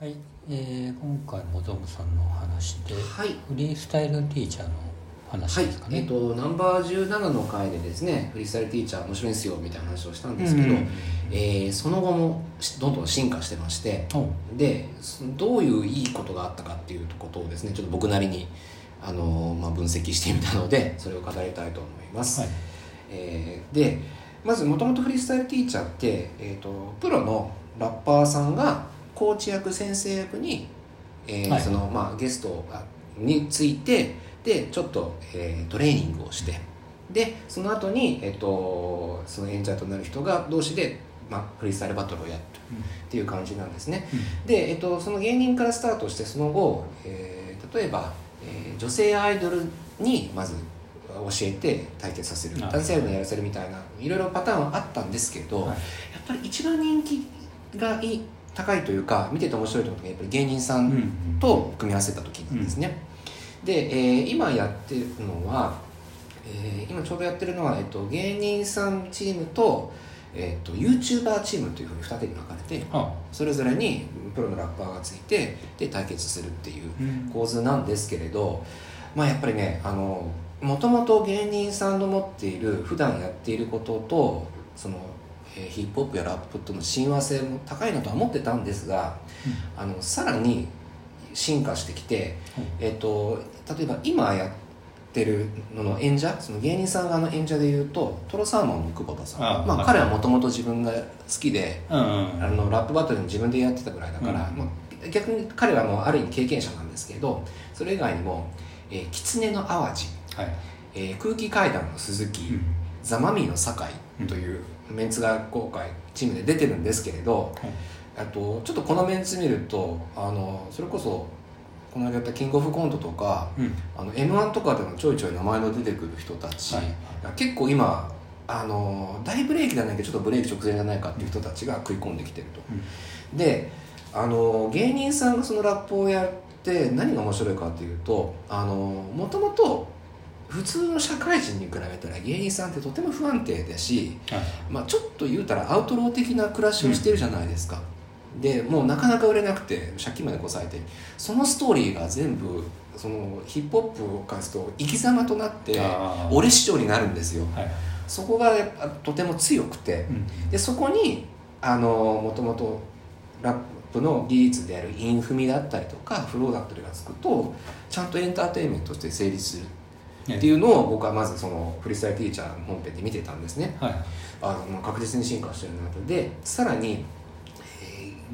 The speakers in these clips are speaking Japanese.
はい、えー、今回もゾムさんのお話で、はい。フリースタイルティーチャーの話はいですか、ね。えっ、とナンバー17の回でですねフリースタイルティーチャー面白いんですよみたいな話をしたんですけど、うん。えーその後もしどんどん進化してましておでそどういういいことがあったかっていうことをですねちょっと僕なりに、あのーまあ、分析してみたのでそれを語りたいと思います、はい。えーでまずもともとフリースタイルティーチャーって、えー、とプロのラッパーさんがコーチ役先生役に、えーはい。そのまあ、ゲストがについてでちょっと、えートレーニングをしてでその後に、えー、とその演者となる人が同士で、まあ、フリースタイルバトルをやるっていう感じなんですね。で、えっと、その芸人からスタートしてその後、えー例えば、えー女性アイドルにまず教えて対決させるあ男性アイドルにやらせるみたいないろいろパターンはあったんですけど、はい。やっぱり一番人気がいい高いというか見てて面白いと思うのがやっぱり芸人さうんん。と組み合わせた時なんですね、で、えー今やってるのは、えー今ちょうどやってるのは、えっと、芸人さんチームと,、えっと YouTuber チームというふうに二手に分かれてあ、それぞれにプロのラッパーがついてで対決するっていううん。構図なんですけれど、まあ、やっぱりねあのもともと芸人さんの持っている普段やっていることとその、えーヒップホップやラップとの親和性も高いなとは思ってたんですが、あのさらに進化してきて、えっと例えば今やってるのの演者その芸人さん側の演者でいうとトロサーモンの久保田さん。まあ、あはい。彼はもともと自分が好きでうんうんあのラップバトルに自分でやってたぐらいだから、うんまあ、逆に彼はもうある意味経験者なんですけどそれ以外にも「えー、狐の淡路」はい。えー空気階段の鈴木」うんザ・マミィの酒井」というメンツが今回チームで出てるんですけれどあとちょっとこのメンツ見るとあのそれこそこの間やったキングオブコントとかうん。あの m 1とかでもちょいちょい名前の出てくる人たち、はい。結構今あの大ブレーキじゃないけどちょっとブレーキ直前じゃないかっていう人たちが食い込んできてると、であの芸人さんがそのラップをやって何が面白いかっていうとあのもともと普通の社会人に比べたら芸人さんってとても不安定だし、はい。まあ、ちょっと言うたらアウトロー的な暮らしをしてるじゃないですか、でもうなかなか売れなくて借金までこさえて。そのストーリーが全部そのヒップホップを返すと生き様となって俺師匠になるんですよ。はい。そこがとても強くて。うん。でそこにあのもともとラップの技術であるインフミだったりとかフローだったりがつくとちゃんとエンターテインメントとして成立するっていうのを僕はまずそのフリースタイルティーチャーの本編で見てたんですね。はい。あのまあ確実に進化してるなと。でさらに、えー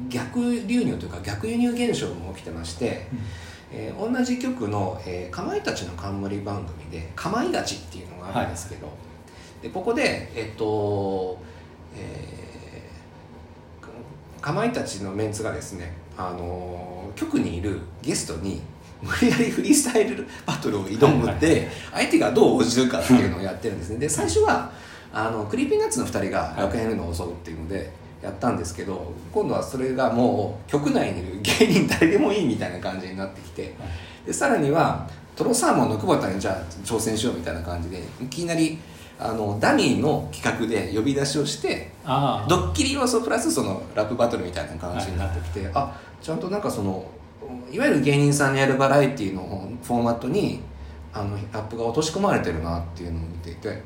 逆流入というか逆輸入現象も起きてまして、えー同じ局の、えーかまいたちの冠番組で「かまいがち」っていうのがあるんですけど、でここでえっと、えーかかまいたちのメンツがですねあのー局にいるゲストに無理やりフリースタイルバトルを挑むって、相手がどう応じるかっていうのをやってるんですね。で最初はあの Creepy Nuts の2人が楽屋にいるのを襲うっていうのでやったんですけど今度はそれがもう局内にいる芸人誰でもいいみたいな感じになってきてでさらにはトロサーモンの久保田にじゃあ挑戦しようみたいな感じでいきなりあのダミーの企画で呼び出しをして。ドッキリ要素プラスそのラップバトルみたいな感じになってきて、あちゃんとなんかそのいわゆる芸人さんのやるバラエティのフォーマットにあのラップが落とし込まれてるなっていうのを見ていて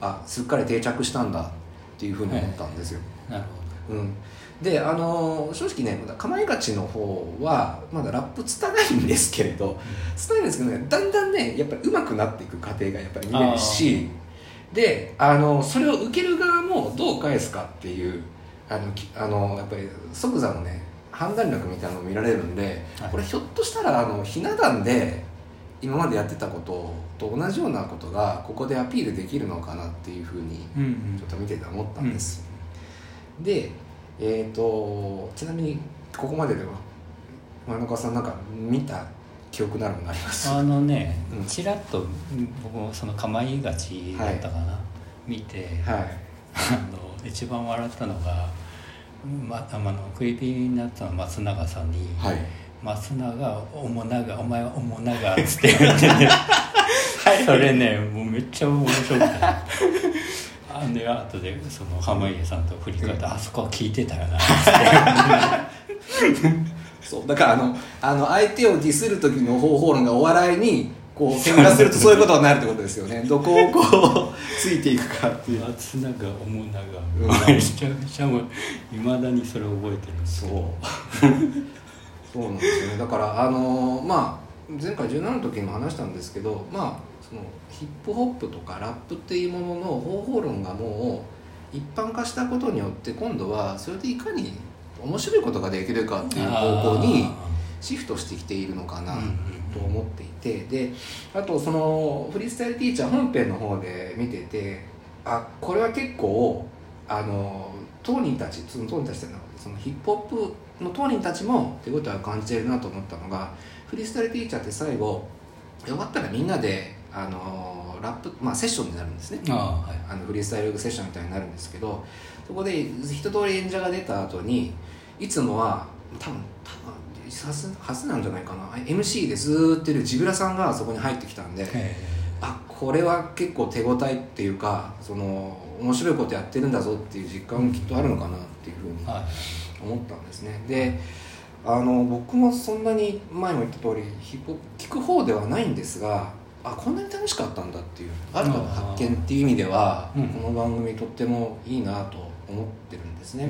あすっかり定着したんだっていうふうに思ったんですよ。なるほうん、であの正直ねかまいがちの方はまだラップつたないんですけれどつたないんですけどねだんだんねやっぱり上手くなっていく過程がやっぱり見れるしであのそれを受ける側もどう返すかっていうあのきあのやっぱり即座のね判断力みたいなのを見られるんで、はい。これひょっとしたらあのひな壇で今までやってたことと同じようなことがここでアピールできるのかなっていうふうにちょっと見てて思ったんです、でえっ、とちなみにここまででは前中さんなんか見た記憶なるものあります？あのねうん、ちらっと僕もその構いがちだったかな、見て、はい。あの一番笑ったのが、ま、あのクリーピーナッツの松永さんに、はい。松永おもながお前はおもながっつって言ってねそれねもうめっちゃ面白くてあんで後でその濱家さんと振り返って、あそこは聞いてたよなっつって。そうだからあのあの相手をディスる時の方法論がお笑いにこう喧嘩するとそういうことになるってことですよね。どこをこうついていくかっていう。松永面うん。長めちゃめちゃいまだにそれ覚えてるそう。そうなんですよね。だからあのまあ前回17の時にも話したんですけどまあそのヒップホップとかラップっていうものの方法論がもう一般化したことによって今度はそれでいかに面白いことができるかっていう方向にシフトしてきているのかなと思っていて。であとそのフリースタイルティーチャー本編の方で見ててあこれは結構あの当人たちその当人たちってそのヒップホップの当人たちも手応えを感じているなと思ったのがフリースタイルティーチャーって最後終わったらみんなであのラップ、まあ、セッションになるんですね。ああはい。あのフリースタイルセッションみたいになるんですけどそこで一通り演者が出た後にいつもは多分多分はずはずなんじゃないかな。MC でずーっといるジブラさんがそこに入ってきたんでえ。あこれは結構手応えっていうかその面白いことやってるんだぞっていう実感もきっとあるのかなっていうふうに思ったんですね。であの僕もそんなに前も言った通り聞く方ではないんですがあこんなに楽しかったんだっていう新たな発見っていう意味では、うん。この番組とってもいいなと思ってるんですね、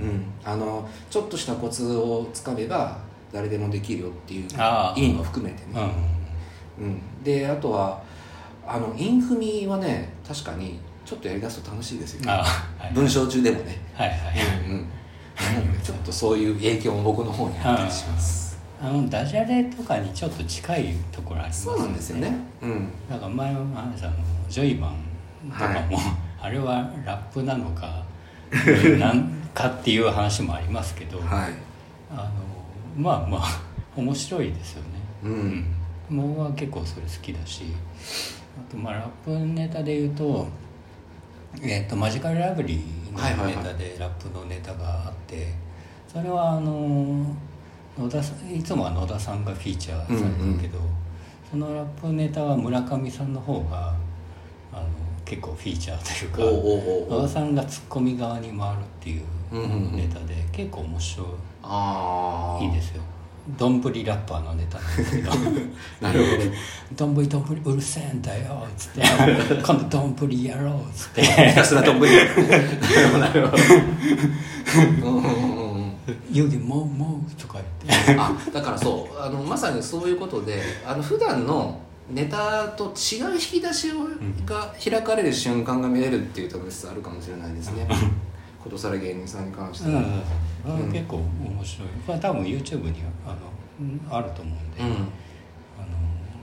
うん。うん。あのちょっとしたコツをつかめば誰でもできるよっていうああ。意味も含めてね、うん。うん、であとはあのインフミはね確かにちょっとやりだすと楽しいですよ、ああはい。文章中でもね。はいはいうんうん、ちょっとそういう影響も僕の方にあったりします。あのダジャレとかにちょっと近いところありますそうなんですよね。うん。なんか前も話したあのジョイマンとかも、あれはラップなのかなんかっていう話もありますけど、はい。あのまあまあ面白いですよね。うん。僕は結構それ好きだしあとまあラップネタで言うと,、えー、とマジカルラブリーのネタでラップのネタがあってそれはあの野田さんいつもは野田さんがフィーチャーされるけど、そのラップネタは村上さんの方が結構フィーチャーというかおうおうおうおう。野田さんがツッコミ側に回るっていうネタで結構面白ああいいいですよ。どんぶりラッパーのネタなんですけど。なるほど。どんぶりどんぶりうるせえんだよっつって。今度どんぶりやろうっつって。ひたすらどんぶり。なるほど。なるほど。うんうんうん。うん「湯気もうもう」とか言って。あだからそうあのまさにそういうことであの普段のネタと違う引き出しをが開かれる瞬間が見れるっていう楽しさあるかもしれないですね。ことさら芸人さんに関してうん、は、うん。結構面白い。これ多分 YouTube にあのうんあると思うんで、うん。あ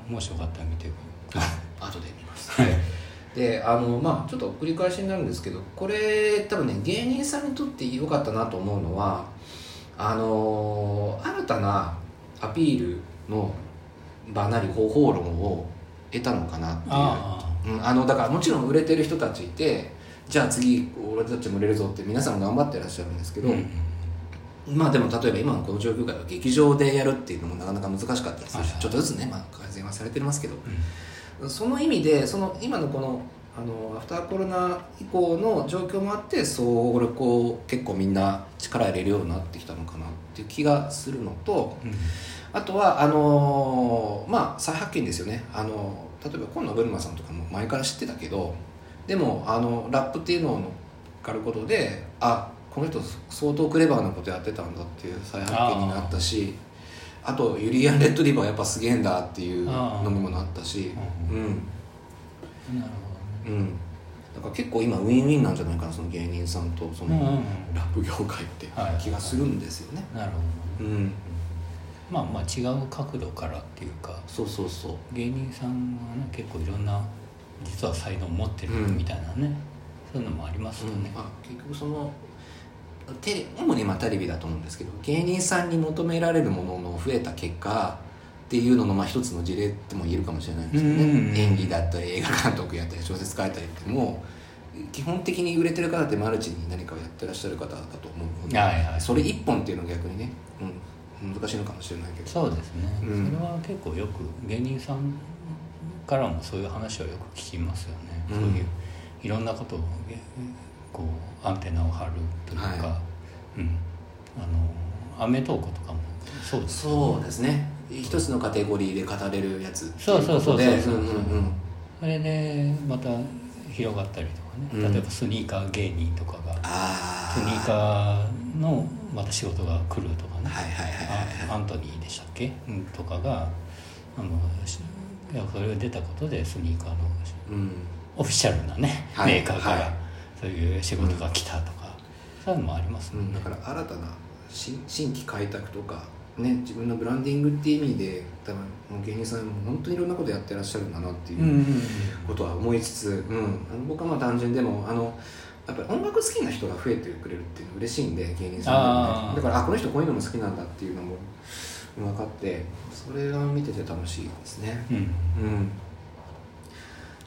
のもしよかったら見てください後で見ます、はい、であのまあちょっと繰り返しになるんですけどこれ多分ね芸人さんにとって良かったなと思うのはあの新たなアピールの場なり方法論を得たのかなっていう。あうん、あのだからもちろん売れてる人たちいてじゃあ次俺たちも売れるぞって皆さん頑張ってらっしゃるんですけど、あうんまあでも例えば今のこの状況下では劇場でやるっていうのもなかなか難しかったりするし、ちょっとずつね、まあ、改善はされてますけど、その意味でその今のこのあのアフターコロナ以降の状況もあってそう俺こう結構みんな力入れるようになってきたのかなっていう気がするのとうんあとはあのまあ再発見ですよね。あの例えば今野ブルマさんとかも前から知ってたけどでもあのラップっていうのを乗っかることであこの人相当クレバーなことやってたんだっていう再発見になったしあとユリアン・レッドリバーやっぱすげえんだっていうのにもなったしううん。なるうん。だから結構今ウィンウィンなんじゃないかなその芸人さんとそのラップ業界ってはい気がするんですよね。ほどなるほどね。うんまあまあ違う角度からっていうかそうそうそう。芸人さんはね結構いろんな実は才能を持ってるみたいなね、そういうのもありますよね、まあ、結局そのテレ主にまあテレビだと思うんですけど芸人さんに求められるものの増えた結果っていうののまあ一つの事例とも言えるかもしれないんですよね、うんうんうん演技だったり映画監督やったり小説書いたりってもう基本的に売れてる方ってマルチに何かをやってらっしゃる方だと思うので、はいはい。それ一本っていうのは逆にね、うん、難しいのかもしれないけどそうですね、うん。それは結構よく芸人さんからもそういう話はよく聞きますよね、うん。そういういろんなことをえこうアンテナを張るというか、はうん。あのアメトークとかもそうですそうですね。一つのカテゴリーで語れるやつそうそうそうそうっていことでうんうんうん。それでまた広がったりとかね、うん。例えばスニーカー芸人とかが。ああスニーカーのまた仕事が来るとかね、はいはいはいはいあアントニーでしたっけ、うん、とかがあのしいやそれが出たことでスニーカーのうん。オフィシャルなね、はい。メーカーから、はい。そういう仕事が来たとか、そういうのもありますもんね。うん、だ、から新たな新新規開拓とかね自分のブランディングっていう意味で多分もう芸人さんも本当にいろんなことやってらっしゃるんだなっていううんうんうん。ことは思いつつ、うん、あの僕はまあ単純でもあのやっぱり音楽好きな人が増えてくれるっていうのは嬉しいんで芸人さんでね。だからあこの人こういうのも好きなんだっていうのも分かってそれが見てて楽しいですね。うん、うん。うん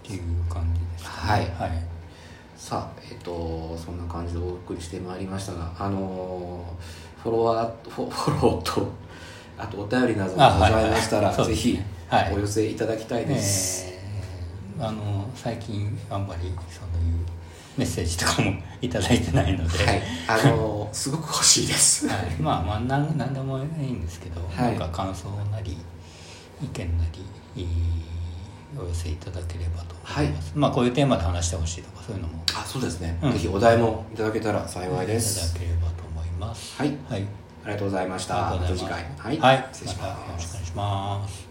っていう感じですかね。はい。はい。さあえっ、とそんな感じでお送りしてまいりましたがあのーフォロワーフォフォローとあとお便りなどがございましたら、あはいはいぜひはい。お寄せいただきたいです、えーあの最近あんまりそういうメッセージとかもいただいてないので、はい。あのーすごく欲しいです。はい、まあまあなんなんでもいいんですけど、はい。なんか感想なり意見なりいいお寄せいただければと思います、まあこういうテーマで話してほしいとかそういうのも。あそうですね、うん。ぜひお題もいただけたら幸いでいすただければと思います。はい。はい。ありがとうございました。また次ます。回。はい、はい、失礼しまたよろますしくお願いします